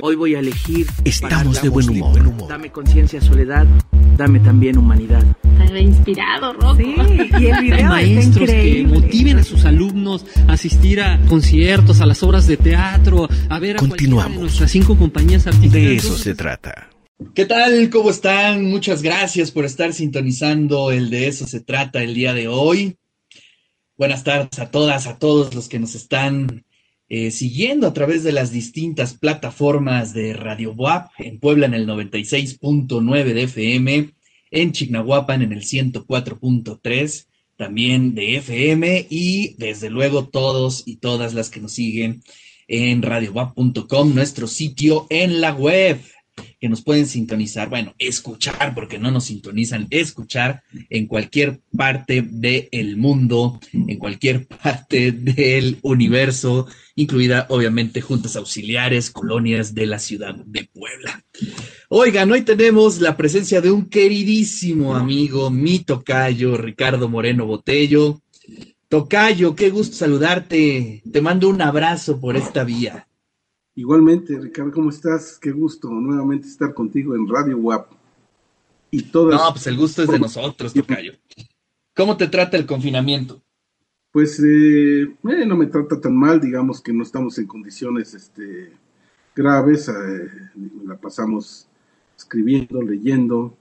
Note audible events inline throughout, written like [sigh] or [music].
Hoy voy a elegir. Estamos de buen humor. Dame conciencia, soledad. Dame también humanidad. Está inspirado, Rocco. Sí, y el video está Maestros que motiven a sus alumnos a asistir a conciertos, a las obras de teatro, a ver a Continuamos. de nuestras cinco compañías artísticas. De eso se trata. ¿Qué tal? ¿Cómo están? Muchas gracias por estar sintonizando el de eso se trata el día de hoy. Buenas tardes a todas, a todos los que nos están eh, siguiendo a través de las distintas plataformas de Radio WAP en Puebla en el 96.9 de FM, en Chignahuapan en el 104.3, también de FM y desde luego todos y todas las que nos siguen en radiowap.com, nuestro sitio en la web que nos pueden sintonizar, bueno, escuchar, porque no nos sintonizan, escuchar en cualquier parte del mundo, en cualquier parte del universo, incluida obviamente juntas auxiliares, colonias de la ciudad de Puebla. Oigan, hoy tenemos la presencia de un queridísimo amigo, mi tocayo, Ricardo Moreno Botello. Tocayo, qué gusto saludarte. Te mando un abrazo por esta vía. Igualmente, Ricardo, ¿cómo estás? Qué gusto nuevamente estar contigo en Radio WAP. Y todas, No, pues el gusto es de nosotros, Tocayo. ¿Cómo te trata el confinamiento? pues eh, eh, no me trata tan mal, digamos que no estamos en condiciones este, graves, eh, la pasamos escribiendo, leyendo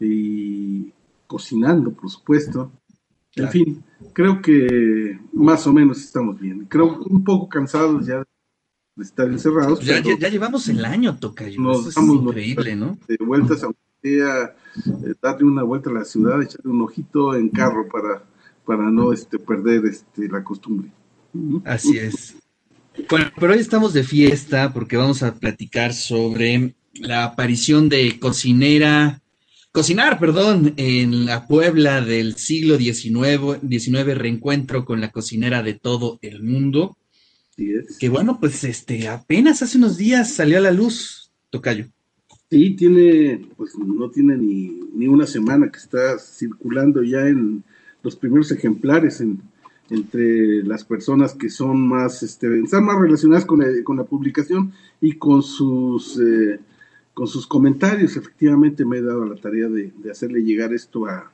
y cocinando, por supuesto. En Claro. fin, creo que más o menos estamos bien. Creo un poco cansados ya estar encerrados. Ya, pero- ya- ya llevamos el año, Tocayo. Nos Eso es increíble, ¿no? de vueltas, sea eh, darle una vuelta a la ciudad, echarle un ojito en carro para, para no este, perder este, la costumbre. Así es. Bueno, pero hoy estamos de fiesta porque vamos a platicar sobre la aparición de cocinera, cocinar, perdón, en la Puebla del siglo XIX, XIX, reencuentro con la cocinera de todo el mundo. Que bueno, pues este, apenas hace unos días salió a la luz, Tocayo. Sí, tiene, pues no tiene ni, ni una semana que está circulando ya en los primeros ejemplares en- entre las personas que son más, este, están más relacionadas con la, con la publicación y con sus, eh, con sus comentarios. Efectivamente me he dado la tarea de, de hacerle llegar esto a,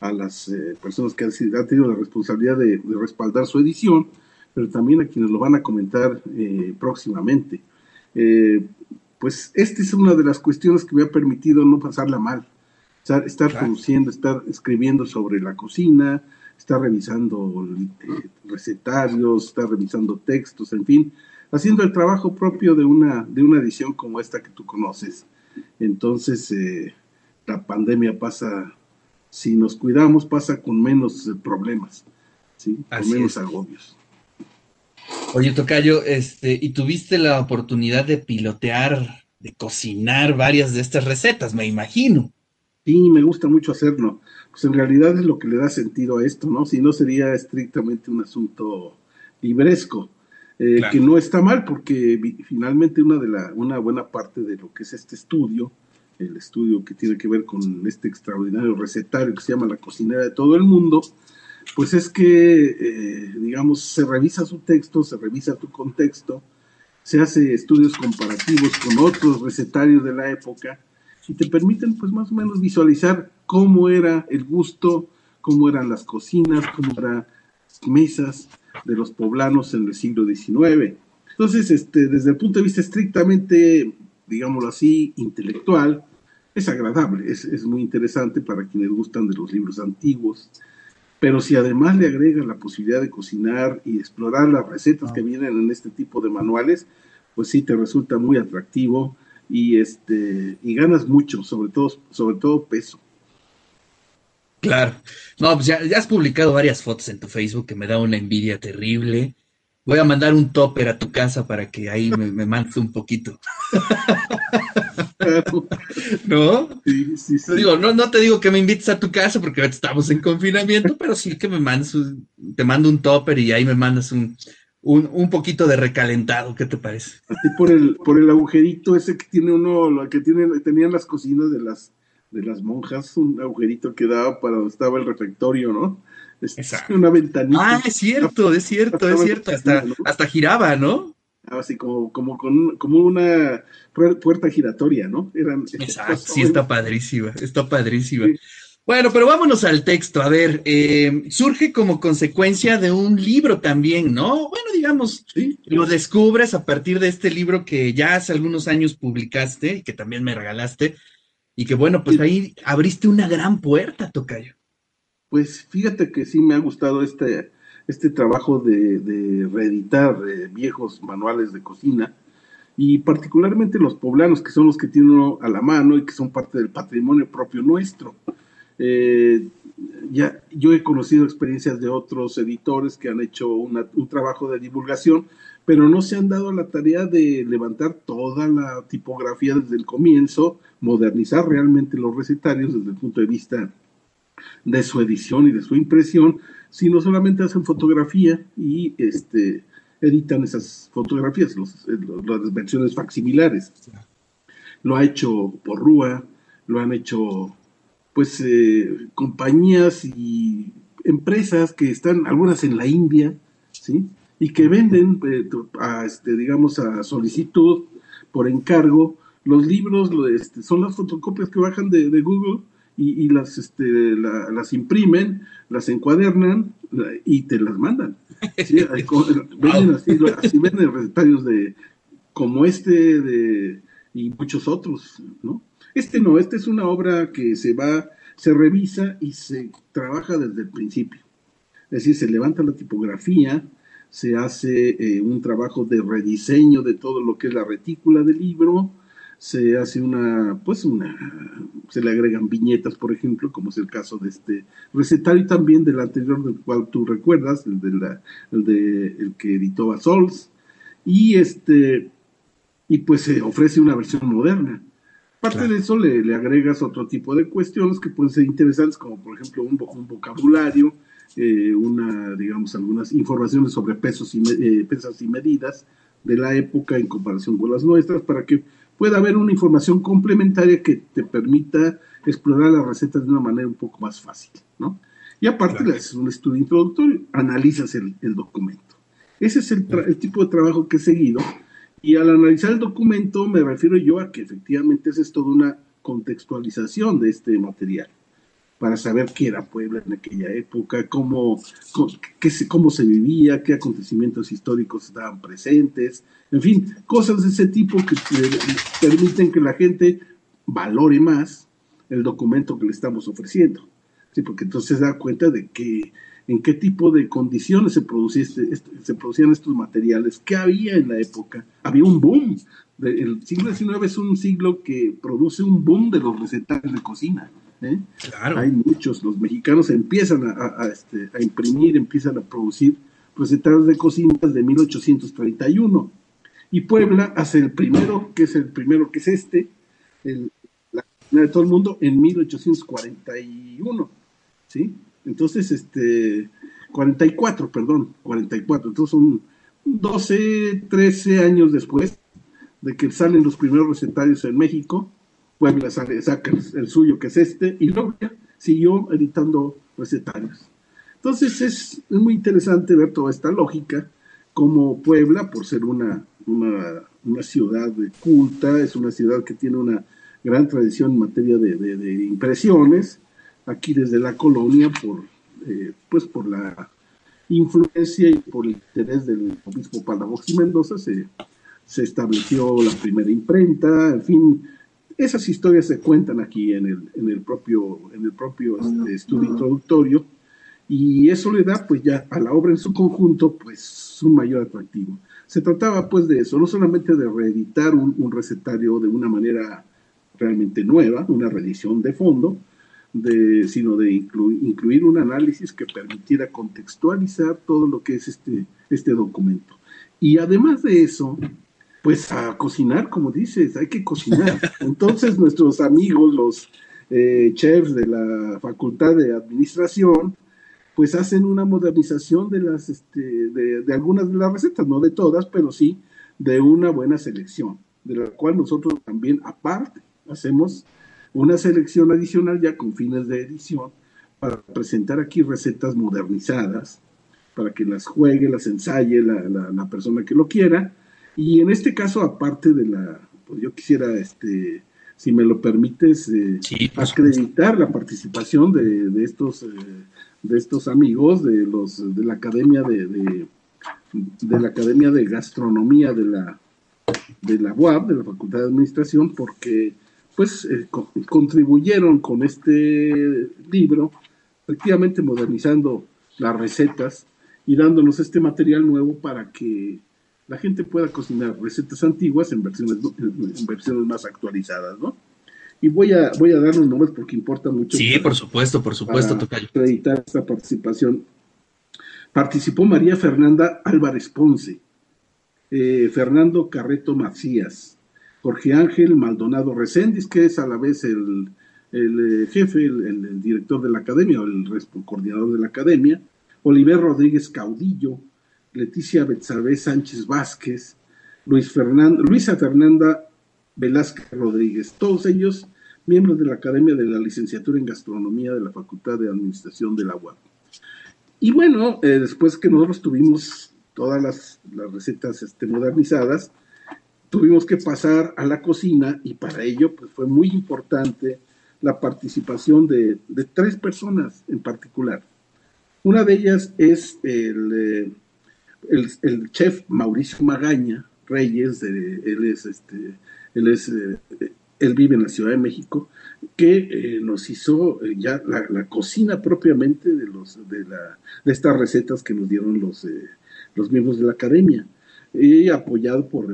a las eh, personas que han, sido- han tenido la responsabilidad de, de respaldar su edición, pero también a quienes lo van a comentar eh, próximamente. Eh, pues esta es una de las cuestiones que me ha permitido no pasarla mal. Estar, estar Claro. produciendo, estar escribiendo sobre la cocina, estar revisando eh, recetarios, estar revisando textos, en fin, haciendo el trabajo propio de una, de una edición como esta que tú conoces. Entonces, eh, la pandemia pasa, si nos cuidamos, pasa con menos problemas, ¿sí? con Así menos es. agobios. Oye, Tocayo, este, y tuviste la oportunidad de pilotear, de cocinar varias de estas recetas, me imagino. Sí, me gusta mucho hacerlo. Pues en realidad es lo que le da sentido a esto, ¿no? Si no sería estrictamente un asunto libresco, eh, Claro. que no está mal porque finalmente una de la una buena parte de lo que es este estudio, el estudio que tiene que ver con este extraordinario recetario que se llama La cocinera de todo el mundo, pues es que, eh, digamos, se revisa su texto, se revisa tu contexto, se hace estudios comparativos con otros recetarios de la época y te permiten pues más o menos visualizar cómo era el gusto, cómo eran las cocinas, cómo eran las mesas de los poblanos en el siglo XIX. Entonces, este, desde el punto de vista estrictamente, digámoslo así, intelectual, es agradable, es, es muy interesante para quienes gustan de los libros antiguos. Pero si además le agrega la posibilidad de cocinar y explorar las recetas que vienen en este tipo de manuales, pues sí te resulta muy atractivo y este y ganas mucho, sobre todo sobre todo peso. Claro. No, pues ya, ya has publicado varias fotos en tu Facebook que me da una envidia terrible. Voy a mandar un topper a tu casa para que ahí me, me mandes un poquito. [laughs] ¿No? Sí, sí, sí. Digo, no, no te digo que me invites a tu casa porque estamos en confinamiento, pero sí que me mandes un- te mando un topper y ahí me mandas un, un, un poquito de recalentado. ¿Qué te parece? Así por el por el agujerito ese que tiene uno, lo que tiene, tenían las cocinas de las de las monjas, un agujerito que daba para donde estaba el refectorio, ¿no? Exacto. una ventanita. Ah, es cierto, es cierto, es cierto. Hasta, hasta giraba, ¿no? así como, como, con, como una puerta giratoria, ¿no? Eran, Exacto, sí, está padrísima, está padrísima. Bueno, pero vámonos al texto. A ver, eh, surge como consecuencia de un libro también, ¿no? Bueno, digamos, ¿Sí? lo descubres a partir de este libro que ya hace algunos años publicaste y que también me regalaste. Y que bueno, pues ahí abriste una gran puerta, Tocayo. Pues fíjate que sí me ha gustado este, este trabajo de, reeditar eh, viejos manuales de cocina y particularmente los poblanos, que son los que tienen a la mano y que son parte del patrimonio propio nuestro. Eh, ya, yo he conocido experiencias de otros editores que han hecho un trabajo de divulgación, pero no se han dado la tarea de levantar toda la tipografía desde el comienzo, modernizar realmente los recetarios desde el punto de vista de su edición y de su impresión, sino solamente hacen fotografía y este, editan esas fotografías, las versiones facsimilares. Lo ha hecho Porrúa, lo han hecho pues eh, compañías y empresas que están algunas en la India, ¿sí? Y que venden, eh, a, este, digamos, a solicitud por encargo, los libros este, son las fotocopias que bajan de, Google y, las, este, las imprimen, las encuadernan y te las mandan. ¿sí? [laughs] venden así, así venden recetarios de, como este de, y muchos otros, ¿no? Este no, esta es una obra que se va, se revisa y se trabaja desde el principio. Es decir, se levanta la tipografía, se hace eh, un trabajo de rediseño de todo lo que es la retícula del libro, se hace una, pues una, se le agregan viñetas, por ejemplo, como es el caso de este recetario también del anterior del cual tú recuerdas, el de la, el de el que editó a Sols, y este, y pues se ofrece una versión moderna. Aparte de eso, le, agregas otro tipo de cuestiones que pueden ser interesantes, como por ejemplo un, vocabulario, eh, una, digamos, algunas informaciones sobre pesos y, eh, pesas y medidas de la época en comparación con las nuestras, para que pueda haber una información complementaria que te permita explorar las recetas de una manera un poco más fácil, ¿no? Y aparte le haces un estudio introductorio, analizas el, documento. Ese es el, el tipo de trabajo que he seguido y al analizar el documento me refiero yo a que efectivamente esa es toda una contextualización de este material para saber qué era Puebla en aquella época, cómo, qué, cómo se vivía, qué acontecimientos históricos estaban presentes, en fin, cosas de ese tipo que permiten que la gente valore más el documento que le estamos ofreciendo. Sí, porque entonces se da cuenta de que en qué tipo de condiciones se, este, este, se producían estos materiales, qué había en la época. Había un boom. el siglo XIX es un siglo que produce un boom de los recetarios de cocina. ¿Eh? Hay muchos, los mexicanos empiezan a, este, a, imprimir, empiezan a producir recetarios de cocina desde 1831. Y Puebla hace el primero, que es el primero que es este, el, la de todo el mundo, en 1841. ¿Sí? Entonces, este, 44, perdón, 44. Entonces son 12, 13 años después de que salen los primeros recetarios en México, Puebla saca el suyo, que es este, y luego siguió editando recetarios. Entonces es, muy interesante ver toda esta lógica, como Puebla, por ser una, una, una, ciudad culta, es una ciudad que tiene una gran tradición en materia de, de impresiones, aquí desde la colonia por, eh, pues por la influencia y por el interés del obispo Palafox y Mendoza se, se estableció la primera imprenta, en fin, esas historias se cuentan aquí en el, en el propio, en el propio este, estudio introductorio y eso le da pues ya a la obra en su conjunto pues un mayor atractivo. Se trataba pues de eso, no solamente de reeditar un, un recetario de una manera realmente nueva, una reedición de fondo, de, sino de incluir un análisis que permitiera contextualizar todo lo que es este, este documento. Y además de eso, pues a cocinar, como dices, hay que cocinar. [laughs] Entonces nuestros amigos, los eh, chefs de la Facultad de Administración, pues hacen una modernización de las, este, de, de, algunas de las recetas, no de todas, pero sí de una buena selección, de la cual nosotros también aparte hacemos una selección adicional ya con fines de edición para presentar aquí recetas modernizadas, para que las juegue, las ensaye la, la, persona que lo quiera, Y en este caso, aparte de la, pues yo quisiera, este, si me lo permites, eh, acreditar la participación de, de estos, eh, de estos amigos de los de la academia de, de, la academia de gastronomía de la de la UAB, de la Facultad de Administración, porque pues eh, contribuyeron con este libro, efectivamente modernizando las recetas y dándonos este material nuevo para que la gente pueda cocinar recetas antiguas en versiones, en versiones más actualizadas, ¿no? Y voy a, voy a dar los nombres porque importa mucho. Sí, por supuesto, por supuesto, Tocayo. Acreditar esta participación. Participó María Fernanda Álvarez Ponce, eh, Fernando Carreto Macías, Jorge Ángel Maldonado Recendis, que es a la vez el, el eh, jefe, el, director de la academia, o el coordinador de la academia, Oliver Rodríguez Caudillo, Leticia Betsabe Sánchez Vázquez, Luis Luisa Fernanda Velázquez Rodríguez, todos ellos miembros de la Academia de la Licenciatura en Gastronomía de la Facultad de Administración de la UAP. Y bueno, eh, después que nosotros tuvimos todas las, recetas este, modernizadas, tuvimos que pasar a la cocina y para ello pues, fue muy importante la participación de, tres personas en particular. Una de ellas es el, el, chef Mauricio Magaña Reyes, de, él es este, él, es, eh, él vive en la Ciudad de México, que eh, nos hizo eh, ya la, cocina propiamente de, los, de, la, de estas recetas que nos dieron los, los miembros de la academia, y apoyado por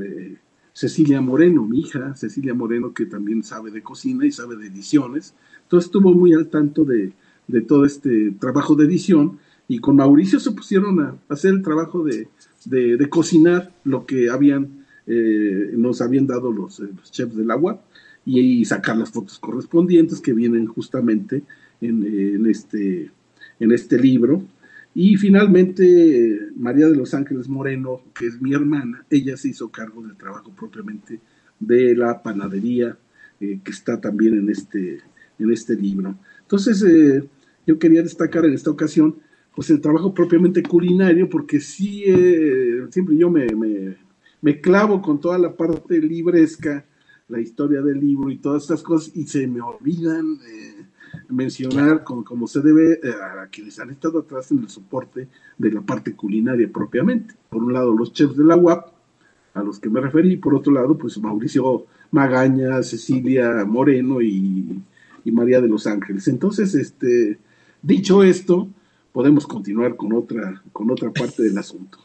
Cecilia Moreno, mi hija, Cecilia Moreno, que también sabe de cocina y sabe de ediciones. Entonces estuvo muy al tanto de, de todo este trabajo de edición y con Mauricio se pusieron a hacer el trabajo de, de, cocinar lo que habían eh, nos habían dado los, eh, chefs del agua y, sacar las fotos correspondientes que vienen justamente en, este, en este libro. Y finalmente, María de los Ángeles Moreno, que es mi hermana, ella se hizo cargo del trabajo propiamente de la panadería, eh, que está también en este, en este libro. Entonces, yo quería destacar en esta ocasión, pues el trabajo propiamente culinario, porque sí, siempre yo me, me clavo con toda la parte libresca, la historia del libro y todas estas cosas, y se me olvidan eh, mencionar como, se debe eh, a quienes han estado atrás en el soporte de la parte culinaria propiamente. Por un lado, los chefs de la UAP, a los que me referí, y por otro lado, pues Mauricio Magaña, Cecilia Moreno y, y María de los Ángeles. Entonces, este, dicho esto, podemos continuar con otra, con otra parte del asunto.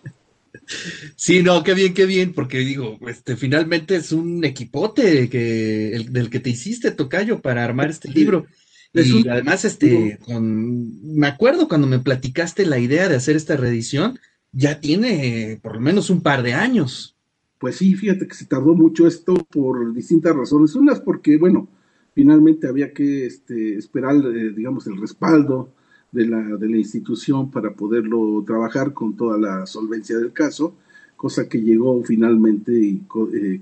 Sí, no, qué bien, qué bien, porque digo, este, finalmente es un equipote que, el, del que te hiciste, Tocayo, para armar este libro. Y además, este, con, me acuerdo cuando me platicaste la idea de hacer esta reedición, ya tiene por lo menos un par de años. Pues sí, fíjate que se tardó mucho esto por distintas razones. Unas porque, bueno, finalmente había que este, esperar, eh, digamos, el respaldo de la, de la institución para poderlo trabajar con toda la solvencia del caso, cosa que llegó finalmente y, eh,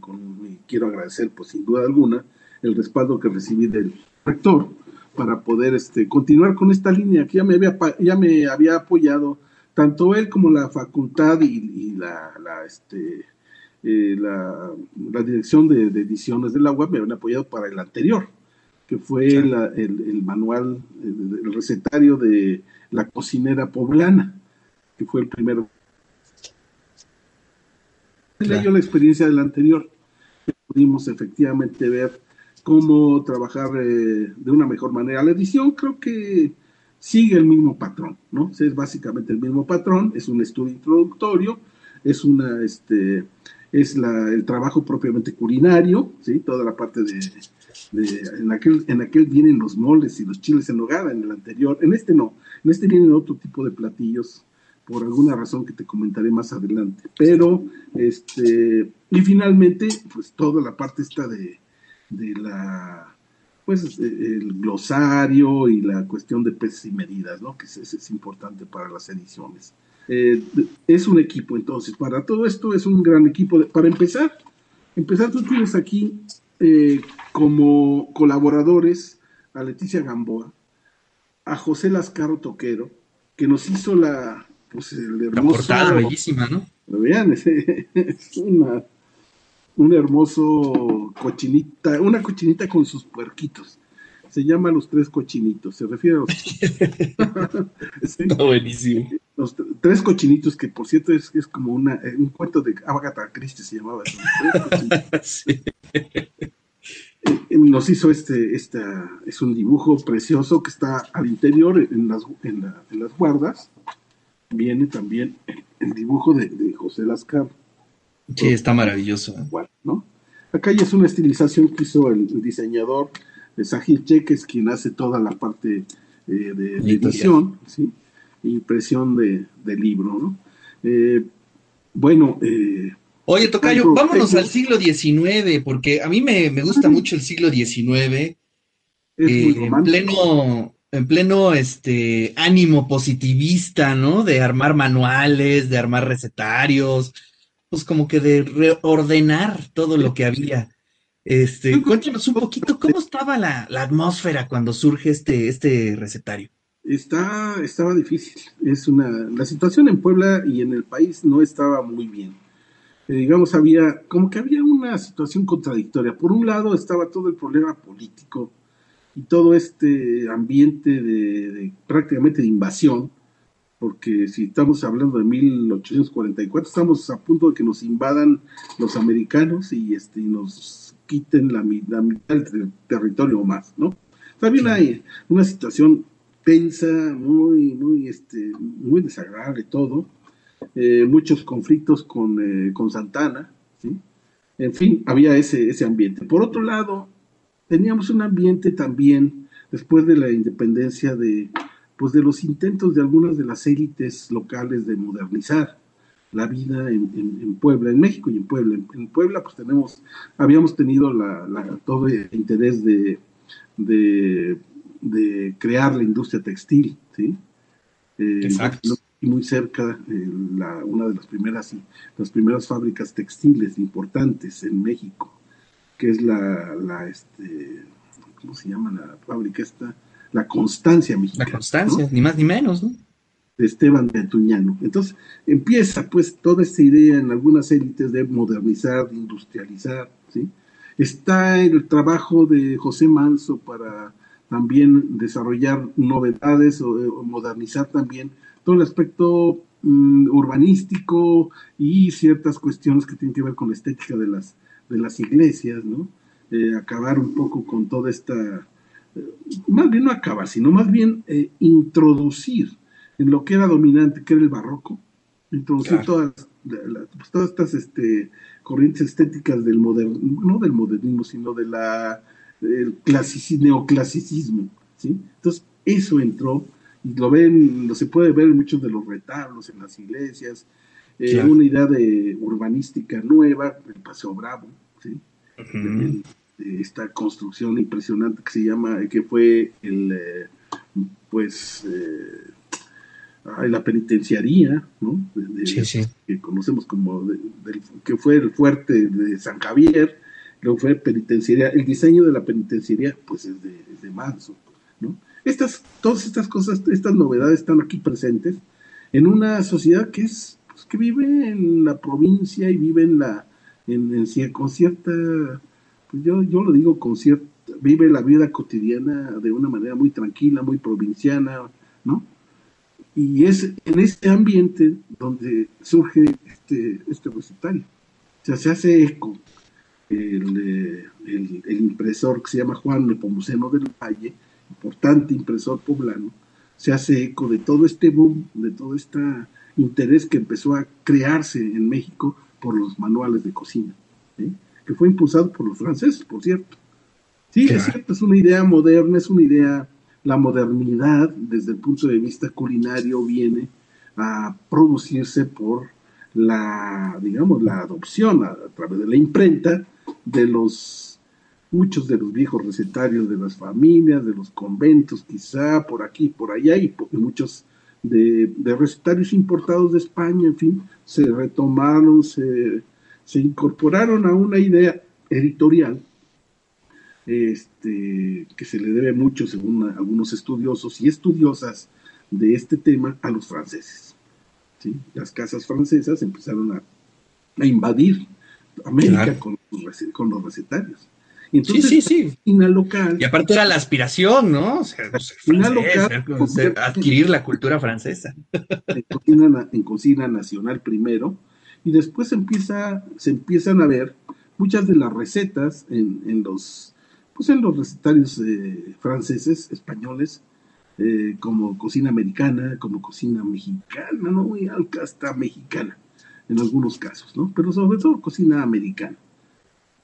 quiero agradecer pues sin duda alguna el respaldo que recibí del rector para poder este, continuar con esta línea que ya me había, ya me había apoyado tanto él como la facultad y, la, la, este, eh, la, la, dirección de, de, ediciones de la web me habían apoyado para el anterior que fue el, manual, el, recetario de la cocinera poblana, que fue el primero. Claro. la experiencia del anterior. Pudimos efectivamente ver cómo trabajar eh, de una mejor manera. La edición creo que sigue el mismo patrón, ¿no? Es básicamente el mismo patrón, es un estudio introductorio, es una, este, es la, el trabajo propiamente culinario, ¿sí? Toda la parte de en, aquel, en aquel vienen los moles y los chiles en nogada, en el anterior, en este no, en este vienen otro tipo de platillos, por alguna razón que te comentaré más adelante. Pero, este, y finalmente, pues toda la parte esta de, de la, pues el glosario y la cuestión de peces y medidas, ¿no? Que es, es importante para las ediciones. Eh, es un equipo, entonces, para todo esto es un gran equipo. para empezar, empezar, tú tienes aquí eh, como colaboradores a Leticia Gamboa, a José Lascaro Toquero, que nos hizo la, pues, el hermoso, la portada bellísima, ¿no? Lo vean, [laughs] es, una, un hermoso cochinita, una cochinita con sus puerquitos. Se llama Los Tres Cochinitos, se refiere a los... [laughs] Está buenísimo. Los tres cochinitos, que por cierto es, es como una, eh, un cuento de Agatha Christie se llamaba. [laughs] sí. Nos hizo este, esta, es un dibujo precioso que está al interior en las, en, las guardas. Viene también el, dibujo de, José Lascar. Sí, está maravilloso. Acá ya es una estilización que hizo el, diseñador de Sahil Cheques, quien hace toda la parte eh, de, edición, ¿sí? impresión de, libro, ¿no? Eh, bueno, eh, Oye, Tocayo, vámonos al siglo XIX, porque a mí me, gusta mucho el siglo XIX. Eh, en pleno, en pleno este ánimo positivista, ¿no? De armar manuales, de armar recetarios, pues como que de reordenar todo lo que había. Este, cuéntanos un poquito cómo estaba la, la atmósfera cuando surge este, este recetario. Está, estaba difícil. Es una, la situación en Puebla y en el país no estaba muy bien digamos, había, como que había una situación contradictoria. Por un lado estaba todo el problema político y todo este ambiente de, prácticamente de invasión, porque si estamos hablando de 1844, estamos a punto de que nos invadan los americanos y, este, nos quiten la, mitad del territorio más, ¿no? También hay una situación tensa, muy, muy, este, muy desagradable todo eh, muchos conflictos con, eh, con Santana, ¿sí? En fin, había ese, ese ambiente. Por otro lado, teníamos un ambiente también, después de la independencia, de, pues de los intentos de algunas de las élites locales de modernizar la vida en, Puebla, en México y en Puebla. En, Puebla, pues tenemos, habíamos tenido la, todo el interés de, de, crear la industria textil, ¿sí? Eh, Exacto muy cerca eh, una de las primeras, las primeras fábricas textiles importantes en México, que es la, la este, ¿cómo se llama la fábrica esta? La Constancia Mexicana. La Constancia, ni más ni menos, ¿no? De Esteban de Atuñano. Entonces empieza pues toda esta idea en algunas élites de modernizar, de industrializar, ¿sí? Está el trabajo de José Manso para también desarrollar novedades o modernizar también todo el aspecto mm, urbanístico y ciertas cuestiones que tienen que ver con la estética de las, de las iglesias, ¿no? Eh, acabar un poco con toda esta, eh, más bien no acabar, sino más bien eh, introducir en lo que era dominante, que era el barroco, introducir todas, pues, todas estas este, corrientes estéticas del moderno, no del modernismo, sino de la el neoclasicismo, ¿sí? Entonces, eso entró lo ven, lo se puede ver en muchos de los retablos, en las iglesias, eh, una idea de urbanística nueva, el Paseo Bravo, ¿sí? esta construcción impresionante que se llama, que fue el, eh, pues, eh, la penitenciaría, ¿no? Que conocemos como, que fue el fuerte de San Javier, luego fue penitenciaría, el diseño de la penitenciaría, pues es de, es de Manso, ¿no? Estas, todas estas cosas, estas novedades están aquí presentes en una sociedad que es pues, que vive en la provincia y vive en la en, con cierta pues yo, yo lo digo con cierta vive la vida cotidiana de una manera muy tranquila, muy provinciana, ¿no? Y es en este ambiente donde surge este, este recetario. O sea, se hace eco el, el, el impresor que se llama Juan Nepomuceno del Valle, importante impresor poblano, se hace eco de todo este boom, de todo este interés que empezó a crearse en México por los manuales de cocina, que fue impulsado por los franceses, por cierto. Sí, es cierto, es una idea moderna, es una idea, la modernidad desde el punto de vista culinario viene a producirse por la, digamos, la adopción a través de la imprenta de los muchos de los viejos recetarios de las familias, de los conventos, quizá por aquí, por allá, y, muchos de, recetarios importados de España, en fin, se retomaron, se, incorporaron a una idea editorial este, que se le debe mucho, según algunos estudiosos y estudiosas de este tema, a los franceses. ¿sí? Las casas francesas empezaron a, invadir América con con los recetarios. sí, sí, sí. Cocina local. Y aparte era la aspiración, ¿no? adquirir la cultura francesa. En cocina, en cocina, nacional primero, y después empieza, se empiezan a ver muchas de las recetas en, en los pues en los recetarios eh, franceses, españoles, eh, como cocina americana, como cocina mexicana, no alta, hasta mexicana, en algunos casos, ¿no? Pero sobre todo cocina americana.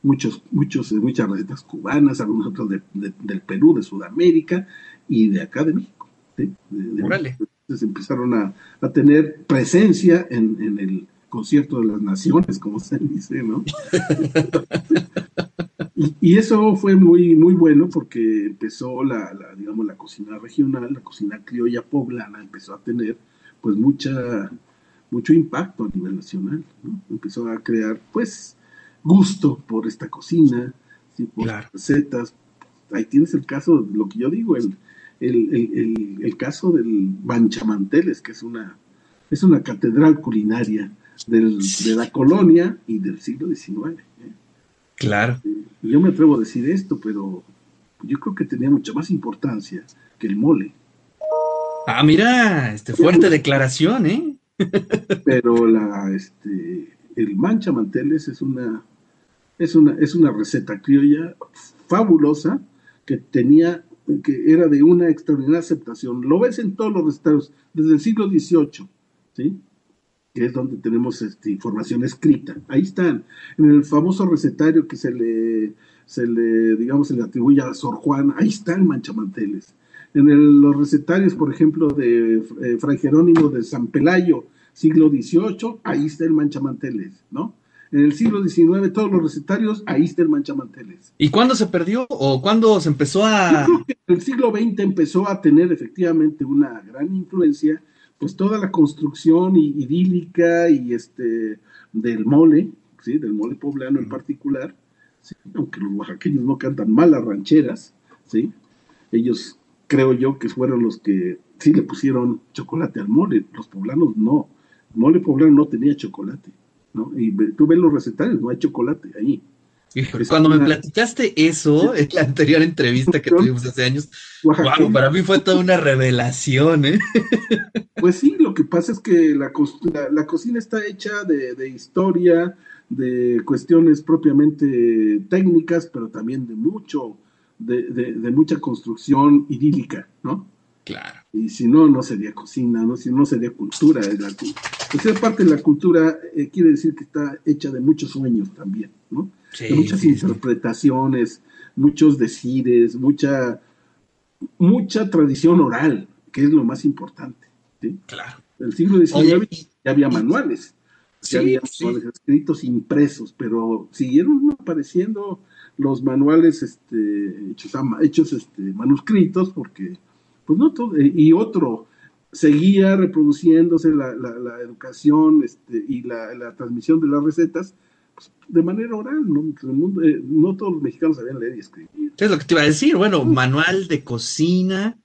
Muchos, muchos, muchas recetas cubanas, algunos otros del Perú, de Sudamérica y de acá de México. Entonces empezaron a, a, tener presencia en, en el concierto de las naciones, como se dice, ¿no? [laughs] y, eso fue muy, muy bueno porque empezó la, digamos, la cocina regional, la cocina criolla poblana, empezó a tener pues mucha, mucho impacto a nivel nacional, ¿no? Empezó a crear pues gusto por esta cocina, por recetas. Ahí tienes el caso, lo que yo digo, el, el, el, caso del Manchamanteles, que es una, es una catedral culinaria del, de la colonia y del siglo XIX. ¿eh? Claro. yo me atrevo a decir esto, pero yo creo que tenía mucha más importancia que el mole. Ah, mira, este fuerte declaración, ¿eh? pero la, este, el mancha manteles es una, es una, es una receta criolla fabulosa que tenía, que era de una extraordinaria aceptación. Lo ves en todos los restaurantes desde el siglo XVIII, ¿sí? Que es donde tenemos este, información escrita. Ahí están, en el famoso recetario que se le, se le, digamos, se le atribuye a Sor Juan, ahí está el manchamanteles. En los recetarios, por ejemplo, de eh, Fray Jerónimo de San Pelayo, siglo XVIII, ahí está el manchamanteles, ¿no? En el siglo XIX, todos los recetarios, ahí está el manchamanteles. ¿Y cuándo se perdió o cuándo se empezó a...? Yo creo que en el siglo XX empezó a tener efectivamente una gran influencia pues toda la construcción idílica y este del mole, ¿sí? del mole poblano en particular, aunque los oaxaqueños no cantan mal las rancheras, ¿sí? ellos creo yo que fueron los que sí le pusieron chocolate al mole, los poblanos no, el mole poblano no tenía chocolate, ¿no? y tú ves los recetarios, no hay chocolate ahí, cuando me platicaste eso en la anterior entrevista que tuvimos hace años, para mí fue toda una revelación, ¿eh? [laughs] Pues sí, lo que pasa es que la, la, cocina está hecha de, historia, de cuestiones propiamente técnicas, pero también de mucho, de, de mucha construcción idílica, ¿no? Claro. Y si no, no sería cocina, ¿no? Si no sería cultura. La, pues parte de la cultura eh, quiere decir que está hecha de muchos sueños también, ¿no? Muchas interpretaciones, muchos decires, mucha, mucha tradición oral, que es lo más importante. Claro. En el siglo XIX ya había manuales, ya había manuales escritos impresos, pero siguieron apareciendo los manuales este, hechos, hechos este, manuscritos, porque, pues no todo, eh, y otro, seguía reproduciéndose la, la, educación este, y la, la, transmisión de las recetas de manera oral, ¿no? Eh, no todos los mexicanos sabían leer y escribir. Es lo que te iba a decir, bueno, manual de cocina,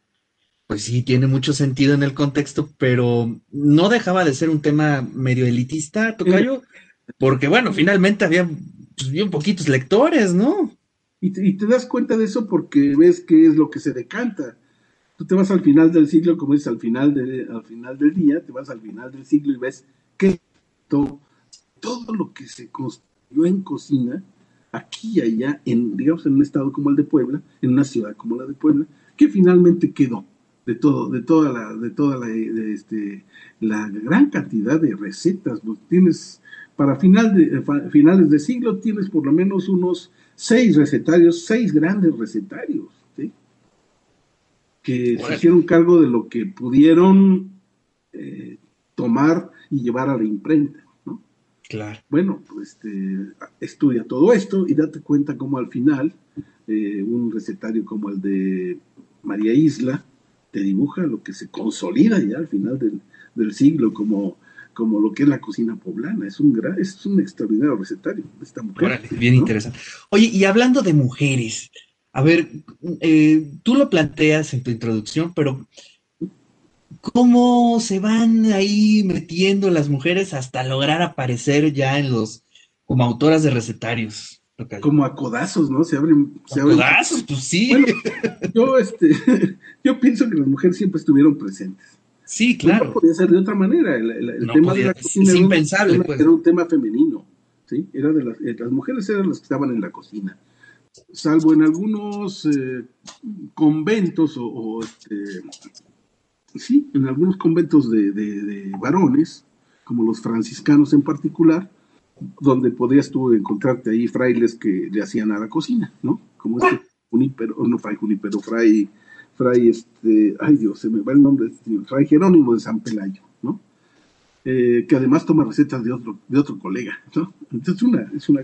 pues sí, tiene mucho sentido en el contexto, pero no dejaba de ser un tema medio elitista, Tocayo, porque bueno, finalmente había pues, bien poquitos lectores, ¿no? Y te, y te, das cuenta de eso porque ves qué es lo que se decanta. Tú te vas al final del siglo, como dices, al final, de, al final del día, te vas al final del siglo y ves que todo, todo lo que se construyó en cocina, aquí y allá, en, digamos, en un estado como el de Puebla, en una ciudad como la de Puebla, que finalmente quedó de todo, de toda la, de toda la, este, la gran cantidad de recetas. Pues tienes, para final de, finales de siglo, tienes por lo menos unos seis recetarios, seis grandes recetarios, que se hicieron cargo de lo que pudieron eh, tomar y llevar a la imprenta. Claro. Bueno, pues este, estudia todo esto y date cuenta cómo al final eh, un recetario como el de María Isla te dibuja lo que se consolida ya al final del, siglo como, como lo que es la cocina poblana. Es un, gran, es un extraordinario recetario de esta mujer. bien interesante. Oye, y hablando de mujeres, a ver, eh, tú lo planteas en tu introducción, pero cómo se van ahí metiendo las mujeres hasta lograr aparecer ya en los como autoras de recetarios. como a codazos, ¿no? Se abren. Se codazos, pues sí. yo, este, [laughs] yo pienso que las mujeres siempre estuvieron presentes. Sí, claro. No podía ser de otra manera. El, tema de la cocina es impensable, pues. era, un tema, femenino. ¿sí? Era de las, eh, las mujeres eran las que estaban en la cocina. Salvo en algunos eh, conventos o, este, sí, en algunos conventos de, de, varones, como los franciscanos en particular, donde podías tú encontrarte ahí frailes que le hacían a la cocina, ¿no? Como este Junípero, no Fray Junípero, Fray, Fray, este, ay Dios, se me va el nombre, este, Fray Jerónimo de San Pelayo, ¿no? Eh, que además toma recetas de otro, de otro colega, ¿no? Entonces una, es una,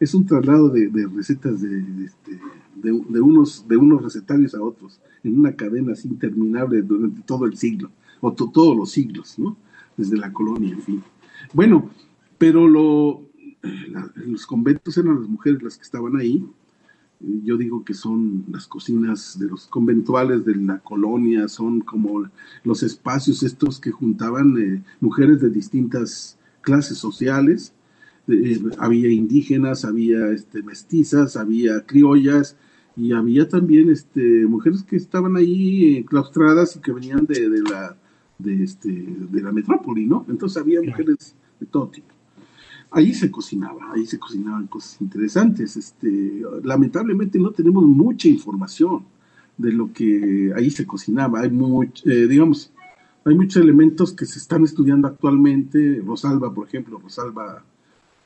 es un traslado de, recetas de, este, de, de, unos, de unos recetarios a otros, en una cadena así interminable durante todo el siglo, o todos los siglos, ¿no? Desde la colonia, en fin. Bueno, pero lo, los conventos eran las mujeres las que estaban ahí. Yo digo que son las cocinas de los conventuales de la colonia, son como los espacios estos que juntaban eh, mujeres de distintas clases sociales. Eh, había indígenas, había este, mestizas, había criollas y había también este, mujeres que estaban ahí eh, claustradas y que venían de, de la, de, este, de la metrópoli, ¿no? Entonces había mujeres de todo tipo ahí se cocinaba, ahí se cocinaban cosas interesantes. Este, lamentablemente no tenemos mucha información de lo que ahí se cocinaba. Hay eh, digamos, hay muchos elementos que se están estudiando actualmente. Rosalba, por ejemplo, Rosalba,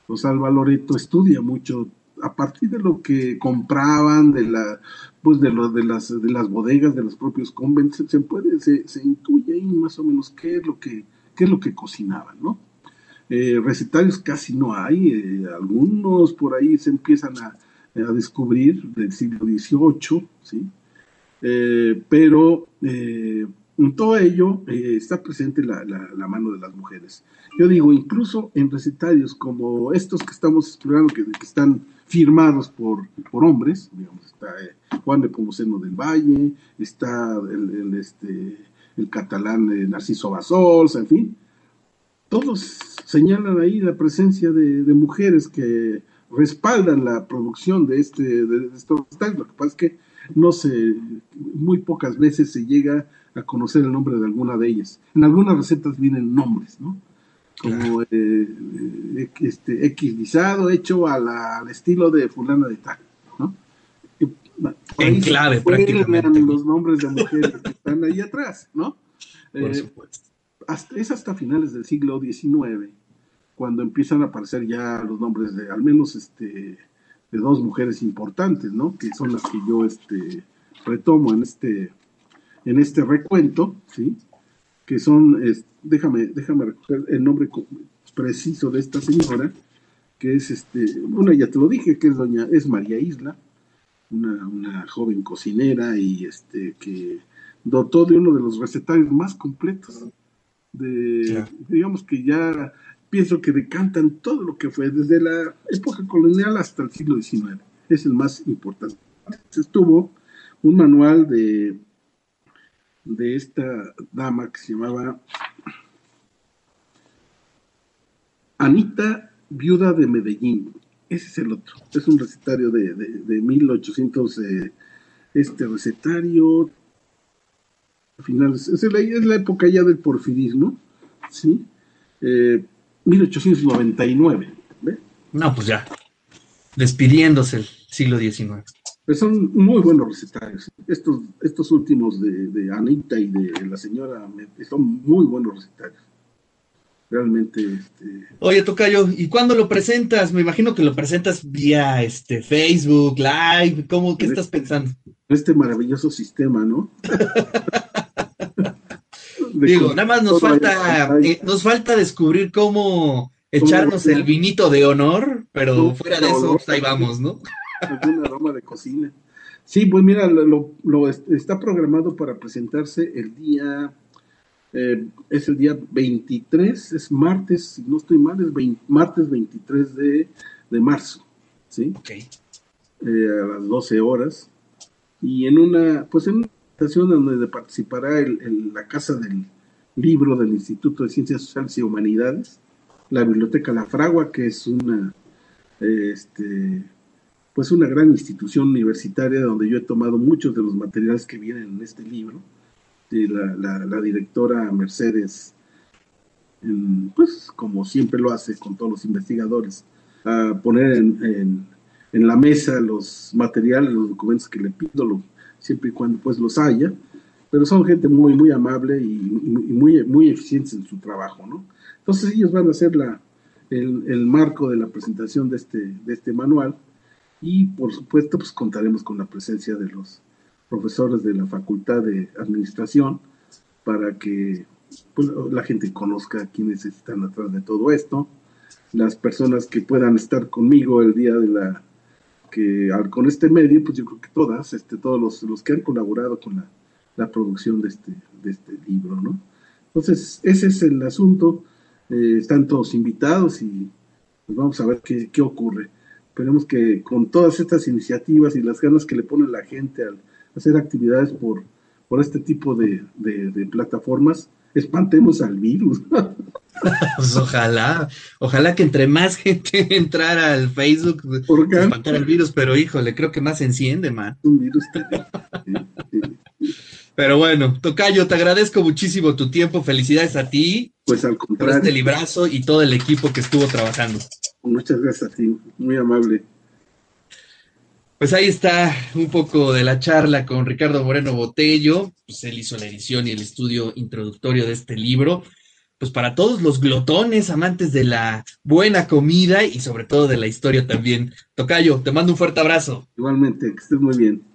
Rosalba Loreto estudia mucho a partir de lo que compraban, de la, pues de lo, de las, de las bodegas, de los propios conventos, se puede, se, se intuye ahí más o menos qué es lo que, qué es lo que cocinaban, ¿no? Eh, recetarios casi no hay, eh, algunos por ahí se empiezan a, descubrir del siglo XVIII, ¿sí? Eh, pero en todo ello está presente la, mano de las mujeres. Yo digo, incluso en recetarios como estos que estamos explorando, que, están firmados por, por hombres, digamos, está Juan de Pomoceno del Valle, está el, este, el catalán Narciso Basols, en fin, todos señalan ahí la presencia de, mujeres que respaldan la producción de, este, de, estos styles. Lo que pasa es que no se, muy pocas veces se llega conocer el nombre de alguna de ellas. En algunas recetas vienen nombres, ¿no? Como eh, eh, este, X guisado hecho al estilo de fulana de tal, ¿no? en clave, prácticamente. los nombres de mujeres que están ahí atrás, ¿no? Por eh, supuesto es hasta finales del siglo XIX cuando empiezan a aparecer ya los nombres de al menos este de dos mujeres importantes, ¿no? Que son las que yo este retomo en este en este recuento, ¿sí? Que son déjame déjame recoger el nombre preciso de esta señora, que es este, bueno, ya te lo dije, que es doña es María Isla, una, una joven cocinera y este que dotó de uno de los recetarios más completos de, digamos que ya pienso que decantan todo lo que fue desde la época colonial hasta el siglo XIX. Es el más importante. Estuvo un manual de, de esta dama que se llamaba Anita, viuda de Medellín. Ese es el otro. Es un recetario de, de, 1800. Eh, este recetario finales, es la, es la época ya del porfirismo, ¿sí? 1899, eh, ¿ve? No, pues ya, despidiéndose el siglo XIX. Pues son muy buenos recetarios. Estos, estos últimos de, Anita y de la señora son muy buenos recetarios. Realmente, este... Oye, Tocayo, ¿y cuándo lo presentas? Me imagino que lo presentas vía este Facebook, Live, ¿cómo, qué estás pensando? Este maravilloso sistema, ¿no? [laughs] Digo, nada más nos falta, eh, nos falta descubrir cómo echarnos el vinito de honor, pero fuera de eso, pues, ahí vamos, ¿no? [laughs] Alguna aroma de cocina. Sí, pues mira, lo, está programado para presentarse el día, eh, es el día 23, es martes, si no estoy mal, es martes 23 de, marzo, ¿sí? Ok. Eh, a las 12 horas. Y en una, pues en donde participará el, la Casa del Libro del Instituto de Ciencias Sociales y Humanidades, la Biblioteca La Fragua, que es una, este, pues una gran institución universitaria donde yo he tomado muchos de los materiales que vienen en este libro. De la, directora Mercedes, pues como siempre lo hace con todos los investigadores, a poner en, la mesa los materiales, los documentos que le pido, siempre y cuando pues los haya, pero son gente muy, muy amable y, muy, muy eficientes en su trabajo, ¿no? Entonces ellos van a hacer la, el, el, marco de la presentación de este, de este manual y por supuesto pues contaremos con la presencia de los profesores de la Facultad de Administración para que pues, la gente conozca quiénes están atrás de todo esto, las personas que puedan estar conmigo el día de la que con este medio, pues yo creo que todas, este, todos los, los que han colaborado con la, la, producción de este, de este libro, ¿no? Entonces, ese es el asunto, eh, están todos invitados y pues vamos a ver qué, qué ocurre. Esperemos que con todas estas iniciativas y las ganas que le pone la gente al hacer actividades por, por este tipo de, plataformas, espantemos al virus. [laughs] pues ojalá, ojalá que entre más [laughs] gente entrara al Facebook, espantar al virus, pero híjole, creo que más se enciende, man. Un virus. Pero bueno, Tocayo, te agradezco muchísimo tu tiempo. Felicidades a ti. Pues al contrario. Por este librazo y todo el equipo que estuvo trabajando. Muchas gracias a ti, muy amable. Pues ahí está un poco de la charla con Ricardo Moreno Botello. Pues él hizo la edición y el estudio introductorio de este libro. Pues para todos los glotones, amantes de la buena comida y sobre todo de la historia también. Tocayo, te mando un fuerte abrazo. Igualmente, que estés muy bien.